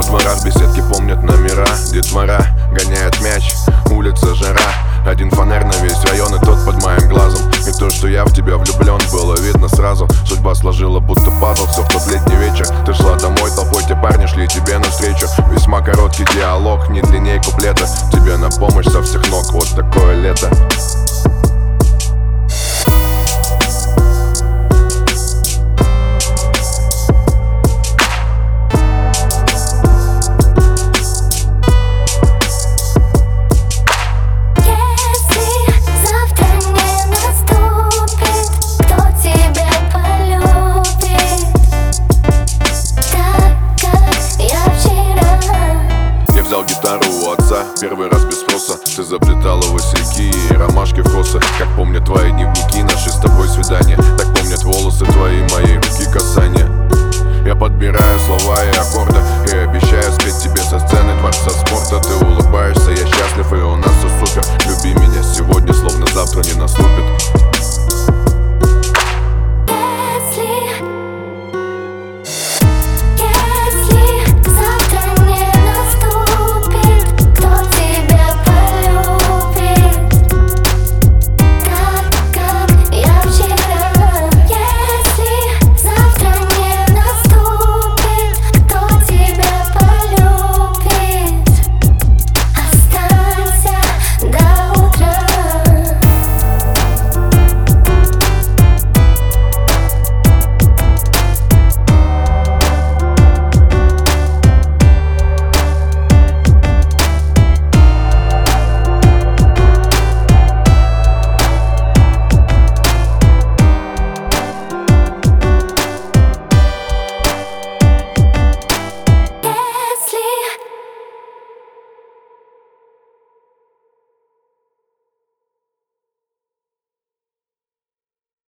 Во дворах беседки помнят номера Детвора гоняет мяч, улица жара. Один фонарь на весь район и тот под моим глазом. И то, что я в тебя влюблен, было видно сразу. Судьба сложила будто пазл, все в тот летний вечер. Ты шла домой, толпой те парни шли тебе навстречу. Весьма короткий диалог, не длинней куплета. Тебе на помощь со всех ног, вот такое лето. лица Первый раз без спроса. Ты заплетала васильки и ромашки в косы. Как помнят твои дневники, наши с тобой свидания. Так помнят волосы твои, мои, руки касания. Я подбираю слова и аккорды И обещаю спеть тебе со сцены дворца спорта